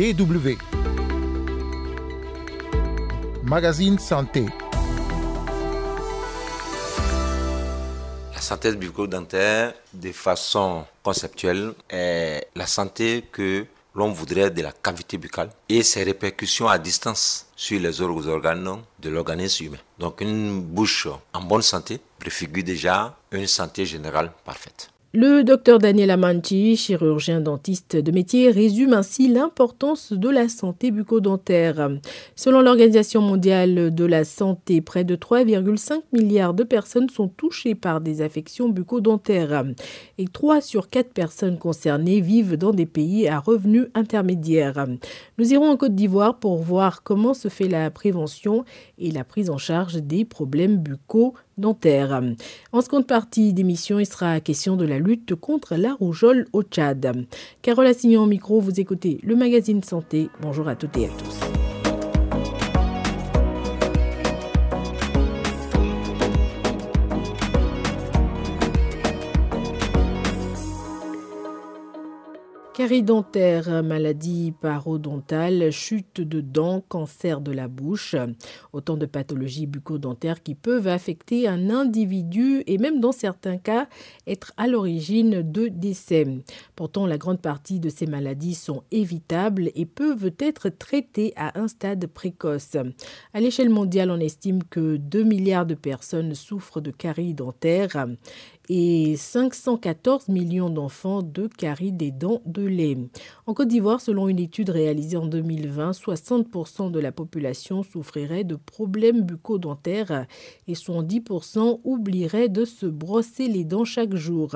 DW. Magazine Santé. La synthèse bucco-dentaire, de façon conceptuelle, est la santé que l'on voudrait de la cavité buccale et ses répercussions à distance sur les autres organes de l'organisme humain. Donc une bouche en bonne santé préfigure déjà une santé générale parfaite. Le docteur Daniel Amanti, chirurgien dentiste de métier, résume ainsi l'importance de la santé bucco-dentaire. Selon l'Organisation mondiale de la santé, près de 3,5 milliards de personnes sont touchées par des affections bucco-dentaires et 3 sur 4 personnes concernées vivent dans des pays à revenus intermédiaires. Nous irons en Côte d'Ivoire pour voir comment se fait la prévention et la prise en charge des problèmes buccaux En seconde partie d'émission, il sera question de la lutte contre la rougeole au Tchad. Carole Assignon au micro, vous écoutez le magazine Santé. Bonjour à toutes et à tous. Carie dentaire, maladie parodontale, chute de dents, cancer de la bouche, autant de pathologies bucco-dentaires qui peuvent affecter un individu et même dans certains cas être à l'origine de décès. Pourtant, la grande partie de ces maladies sont évitables et peuvent être traitées à un stade précoce. À l'échelle mondiale, on estime que 2 milliards de personnes souffrent de caries dentaires et 514 millions d'enfants de caries des dents de lait. En Côte d'Ivoire, selon une étude réalisée en 2020, 60% de la population souffrirait de problèmes bucco-dentaires et 70% oublierait de se brosser les dents chaque jour.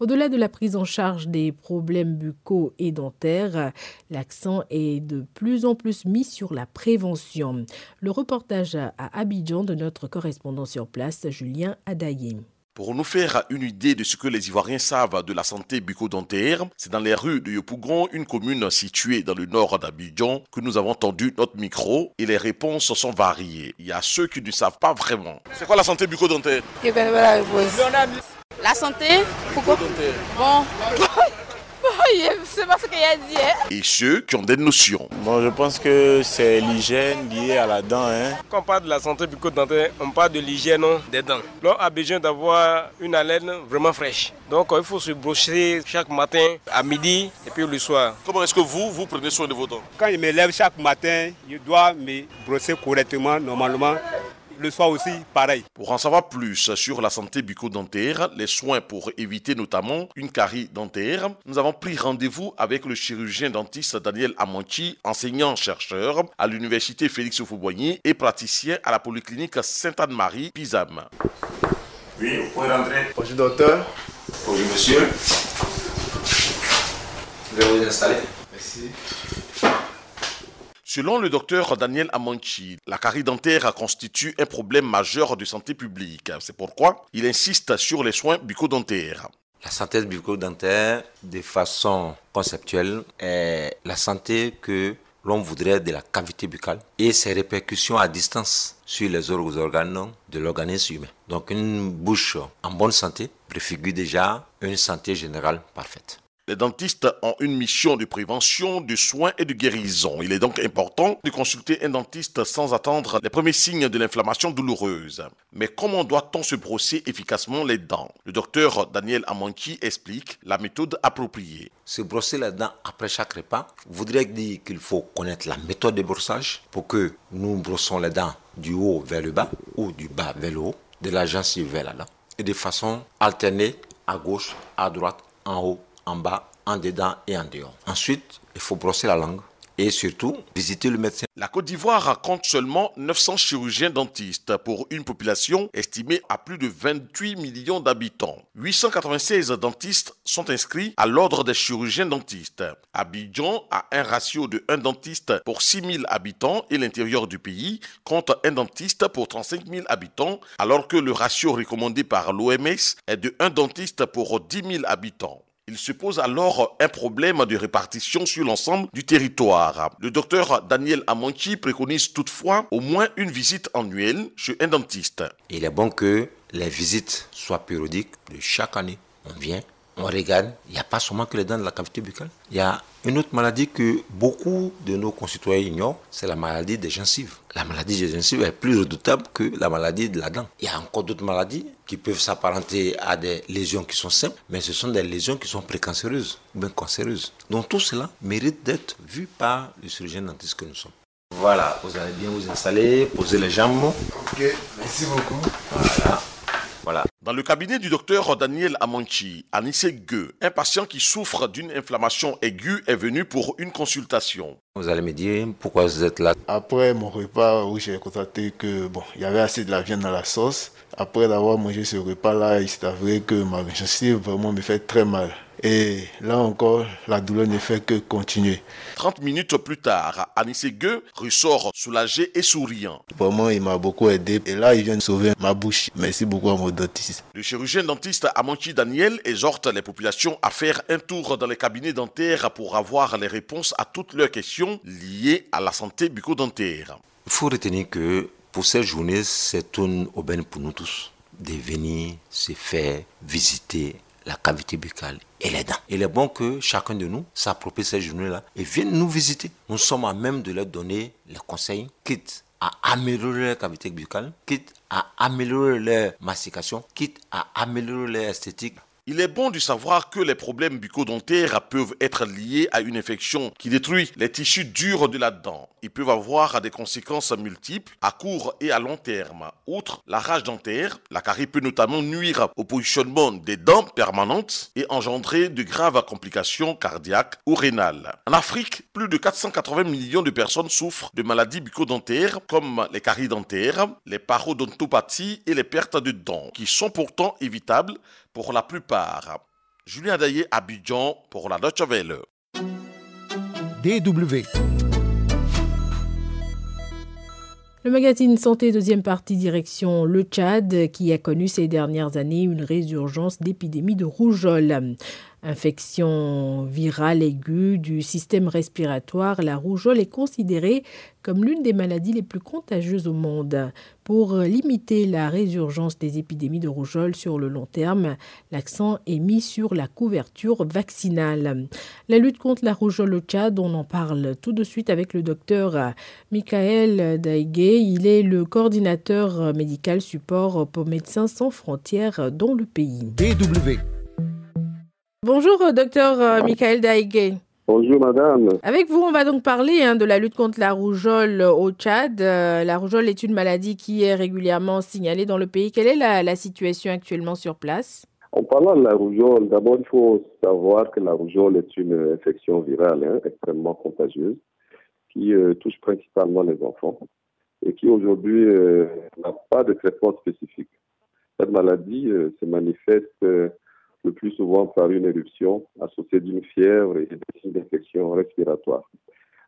Au-delà de la prise en charge des problèmes buccaux et dentaires, l'accent est de plus en plus mis sur la prévention. Le reportage à Abidjan de notre correspondant sur place, Julien Adaye. Pour nous faire une idée de ce que les Ivoiriens savent de la santé bucco-dentaire, c'est dans les rues de Yopougon, une commune située dans le nord d'Abidjan, que nous avons tendu notre micro et les réponses sont variées. Il y a ceux qui ne savent pas vraiment. C'est quoi la santé bucco-dentaire? La santé Pourquoi? Bon. c'est pas ce qu'il a dit. Hein. Et ceux qui ont des notions. Bon, je pense que c'est l'hygiène liée à la dent. Hein. Quand on parle de la santé bucco-dentaire, on parle de l'hygiène des dents. L'homme a besoin d'avoir une haleine vraiment fraîche. Donc il faut se brosser chaque matin, à midi et puis le soir. Comment est-ce que vous, vous prenez soin de vos dents? Quand je me lève chaque matin, je dois me brosser correctement, normalement le soir aussi, pareil. Pour en savoir plus sur la santé bucco-dentaire, les soins pour éviter notamment une carie dentaire, nous avons pris rendez-vous avec le chirurgien dentiste Daniel Amanchi, enseignant-chercheur à l'université Félix Houphouët-Boigny et praticien à la polyclinique Sainte-Anne-Marie, Pisam. Oui, vous pouvez rentrer. Bonjour docteur. Bonjour monsieur. Je vais vous installer. Merci. Selon le docteur Daniel Amanchi, la carie dentaire constitue un problème majeur de santé publique. C'est pourquoi il insiste sur les soins bucco-dentaires. La santé bucco-dentaire, de façon conceptuelle, est la santé que l'on voudrait de la cavité buccale et ses répercussions à distance sur les autres organes de l'organisme humain. Donc une bouche en bonne santé préfigure déjà une santé générale parfaite. Les dentistes ont une mission de prévention, de soins et de guérison. Il est donc important de consulter un dentiste sans attendre les premiers signes de l'inflammation douloureuse. Mais comment doit-on se brosser efficacement les dents? Le docteur Daniel Amanki explique la méthode appropriée. Se brosser les dents après chaque repas voudrait dire qu'il faut connaître la méthode de brossage pour que nous brossons les dents du haut vers le bas ou du bas vers le haut, de la gencive vers la dent, et de façon alternée à gauche, à droite, en haut en bas, en dedans et en dehors. Ensuite, il faut brosser la langue et surtout visiter le médecin. La Côte d'Ivoire compte seulement 900 chirurgiens dentistes pour une population estimée à plus de 28 millions d'habitants. 896 dentistes sont inscrits à l'ordre des chirurgiens dentistes. Abidjan a un ratio de 1 dentiste pour 6 000 habitants et l'intérieur du pays compte un dentiste pour 35 000 habitants alors que le ratio recommandé par l'OMS est de 1 dentiste pour 10 000 habitants. Il se pose alors un problème de répartition sur l'ensemble du territoire. Le docteur Daniel Amonchi préconise toutefois au moins une visite annuelle chez un dentiste. Il est bon que les visites soient périodiques de chaque année. On vient, on regarde, il n'y a pas seulement que les dents de la cavité buccale. Il y a une autre maladie que beaucoup de nos concitoyens ignorent, c'est la maladie des gencives. La maladie des gencives est plus redoutable que la maladie de la dent. Il y a encore d'autres maladies qui peuvent s'apparenter à des lésions qui sont simples, mais ce sont des lésions qui sont précancéreuses ou bien cancéreuses. Donc tout cela mérite d'être vu par le chirurgien dentiste que nous sommes. Voilà, vous allez bien vous installer, poser les jambes. Ok, merci beaucoup. Voilà. Voilà. Dans le cabinet du docteur Daniel Amanchi, Anissé Gueux, un patient qui souffre d'une inflammation aiguë est venu pour une consultation. Vous allez me dire pourquoi vous êtes là? Après mon repas où j'ai constaté que bon, il y avait assez de la viande dans la sauce, après avoir mangé ce repas-là, il s'est avéré que ma gencive vraiment me fait très mal. Et là encore, la douleur ne fait que continuer. 30 minutes plus tard, Anissé Gueux ressort soulagé et souriant. Vraiment, il m'a beaucoup aidé. Et là, il vient de sauver ma bouche. Merci beaucoup à mon dentiste. Le chirurgien dentiste Amanchi Daniel exhorte les populations à faire un tour dans les cabinets dentaires pour avoir les réponses à toutes leurs questions liées à la santé bucco-dentaire. Il faut retenir que pour cette journée, c'est une aubaine pour nous tous de venir se faire visiter la cavité buccale et les dents. Il est bon que chacun de nous s'approprie cette journée-là et vienne nous visiter. Nous sommes à même de leur donner les conseils, quitte à améliorer leur cavité buccale, quitte à améliorer leur mastication, quitte à améliorer leur esthétique. Il est bon de savoir que les problèmes bucco-dentaires peuvent être liés à une infection qui détruit les tissus durs de la dent. Ils peuvent avoir des conséquences multiples à court et à long terme. Outre la rage dentaire, la carie peut notamment nuire au positionnement des dents permanentes et engendrer de graves complications cardiaques ou rénales. En Afrique, plus de 480 millions de personnes souffrent de maladies bucco-dentaires comme les caries dentaires, les parodontopathies et les pertes de dents, qui sont pourtant évitables pour la plupart. Julien Daillé, Abidjan, pour la Deutsche Welle. DW. Le magazine Santé, deuxième partie, direction le Tchad, qui a connu ces dernières années une résurgence d'épidémie de rougeole. Infection virale aiguë du système respiratoire, la rougeole est considérée comme l'une des maladies les plus contagieuses au monde. Pour limiter la résurgence des épidémies de rougeole sur le long terme, l'accent est mis sur la couverture vaccinale. La lutte contre la rougeole au Tchad, on en parle tout de suite avec le docteur Michael Daigué. Il est le coordinateur médical support pour Médecins sans frontières dans le pays. DW. Bonjour, euh, docteur euh, Michael Daigué. Bonjour madame. Avec vous, on va donc parler hein, de la lutte contre la rougeole au Tchad. Euh, la rougeole est une maladie qui est régulièrement signalée dans le pays. Quelle est la, la situation actuellement sur place? En parlant de la rougeole, d'abord il faut savoir que la rougeole est une infection virale hein, extrêmement contagieuse qui euh, touche principalement les enfants et qui aujourd'hui euh, n'a pas de traitement spécifique. Cette maladie se manifeste le plus souvent par une éruption associée d'une fièvre et des signes d'infection respiratoire.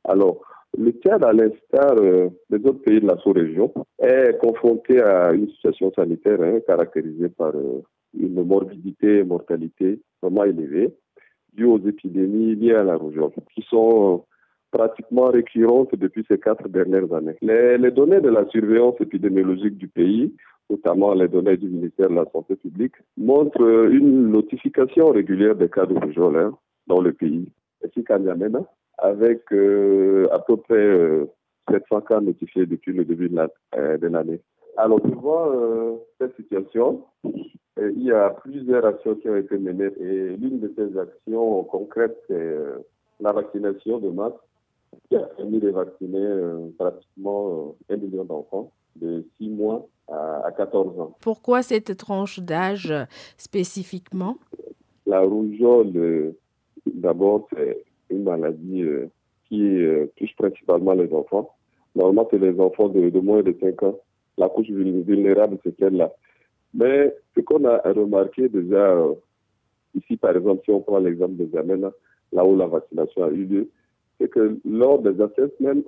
Alors, le Tchad, à l'instar euh, des autres pays de la sous-région, est confronté à une situation sanitaire hein, caractérisée par euh, une morbidité et mortalité vraiment élevée, due aux épidémies liées à la rougeole, qui sont euh, pratiquement récurrentes depuis ces quatre dernières années. Les, les données de la surveillance épidémiologique du pays notamment les données du ministère de la Santé publique, montrent une notification régulière des cas de rougeole hein, dans le pays, avec euh, à peu près euh, 700 cas notifiés depuis le début de euh, l'année. Alors, devant euh, cette situation, euh, il y a plusieurs actions qui ont été menées et l'une de ces actions concrètes, c'est la vaccination de masse qui a permis de vacciner pratiquement un million d'enfants de 6 mois à 14 ans. Pourquoi cette tranche d'âge spécifiquement? La rougeole, d'abord, c'est une maladie qui touche principalement les enfants. Normalement, c'est les enfants de, de, moins de 5 ans. La couche vulnérable, c'est celle-là. Mais ce qu'on a remarqué déjà ici, par exemple, si on prend l'exemple de Zamena, là où la vaccination a eu lieu, c'est que lors des assessments,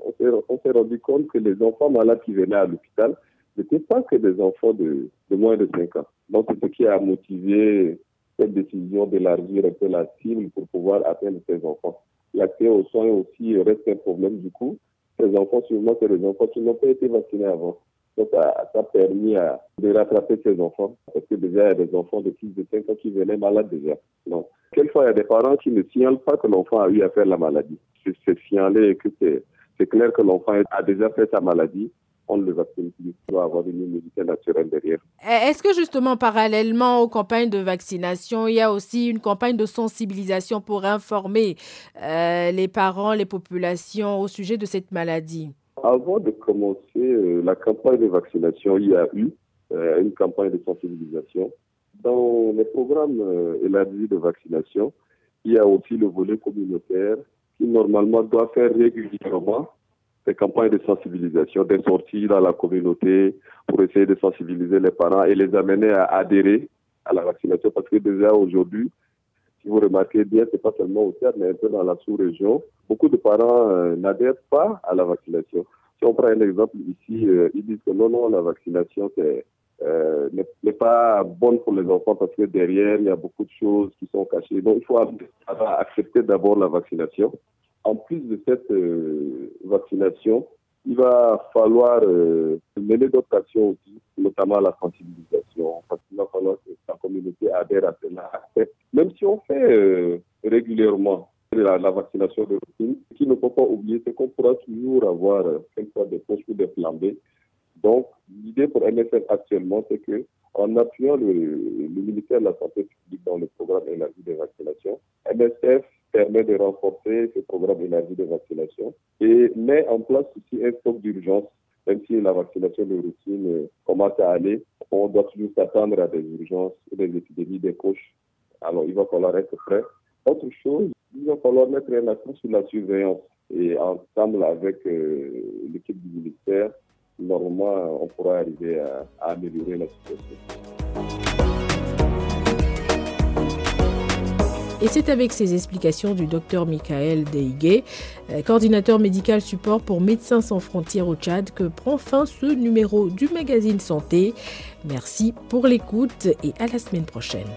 on s'est rendu compte que les enfants malades qui venaient à l'hôpital n'étaient pas que des enfants de, moins de 5 ans. Donc, c'est ce qui a motivé cette décision d'élargir un peu la cible pour pouvoir atteindre ces enfants. L'accès aux soins aussi reste un problème du coup. Ces enfants, souvent, c'est les enfants qui n'ont pas été vaccinés avant. Donc, ça, a permis de rattraper ces enfants. Parce que déjà, il y a des enfants de plus de 5 ans qui venaient malades déjà. Donc, quelquefois, il y a des parents qui ne signalent pas que l'enfant a eu à faire la maladie. C'est signalé que c'est clair que l'enfant a déjà fait sa maladie on ne le vaccine plus. Il doit avoir une immunité naturelle derrière. Est-ce que justement, parallèlement aux campagnes de vaccination, il y a aussi une campagne de sensibilisation pour informer euh, les parents, les populations au sujet de cette maladie? Avant de commencer euh, la campagne de vaccination, il y a eu euh, une campagne de sensibilisation. Dans les programmes élargis de vaccination, il y a aussi le volet communautaire qui normalement doit faire régulièrement des campagnes de sensibilisation, des sorties dans la communauté pour essayer de sensibiliser les parents et les amener à adhérer à la vaccination. Parce que déjà aujourd'hui, si vous remarquez bien, c'est pas seulement au Tchad, mais un peu dans la sous-région, beaucoup de parents euh, n'adhèrent pas à la vaccination. Si on prend un exemple ici, euh, ils disent que non, non, la vaccination euh, n'est pas bonne pour les enfants parce que derrière, il y a beaucoup de choses qui sont cachées. Donc, il faut accepter d'abord la vaccination en plus de cette vaccination, il va falloir mener d'autres actions aussi, notamment la sensibilisation, communauté adhère à cela. Même si on fait euh, régulièrement la, vaccination de routine, ce qu'il ne faut pas oublier, c'est qu'on pourra toujours avoir quelquefois des poches ou des flambées. Donc, l'idée pour MSF actuellement, c'est que en appuyant le, le ministère de la Santé publique dans le programme élargi de vaccination, MSF permet de renforcer ce programme élargi de vaccination et met en place aussi un stock d'urgence. Même si la vaccination de routine euh, commence à aller, on doit toujours s'attendre à des urgences, des épidémies, des couches. Alors, il va falloir être prêt. Autre chose, il va falloir mettre un accent sur la surveillance. Et ensemble avec euh, l'équipe du ministère, normalement, on pourra arriver à améliorer la situation. Et c'est avec ces explications du docteur Michael Deigué, euh, coordinateur médical support pour Médecins sans frontières au Tchad, que prend fin ce numéro du magazine Santé. Merci pour l'écoute et à la semaine prochaine.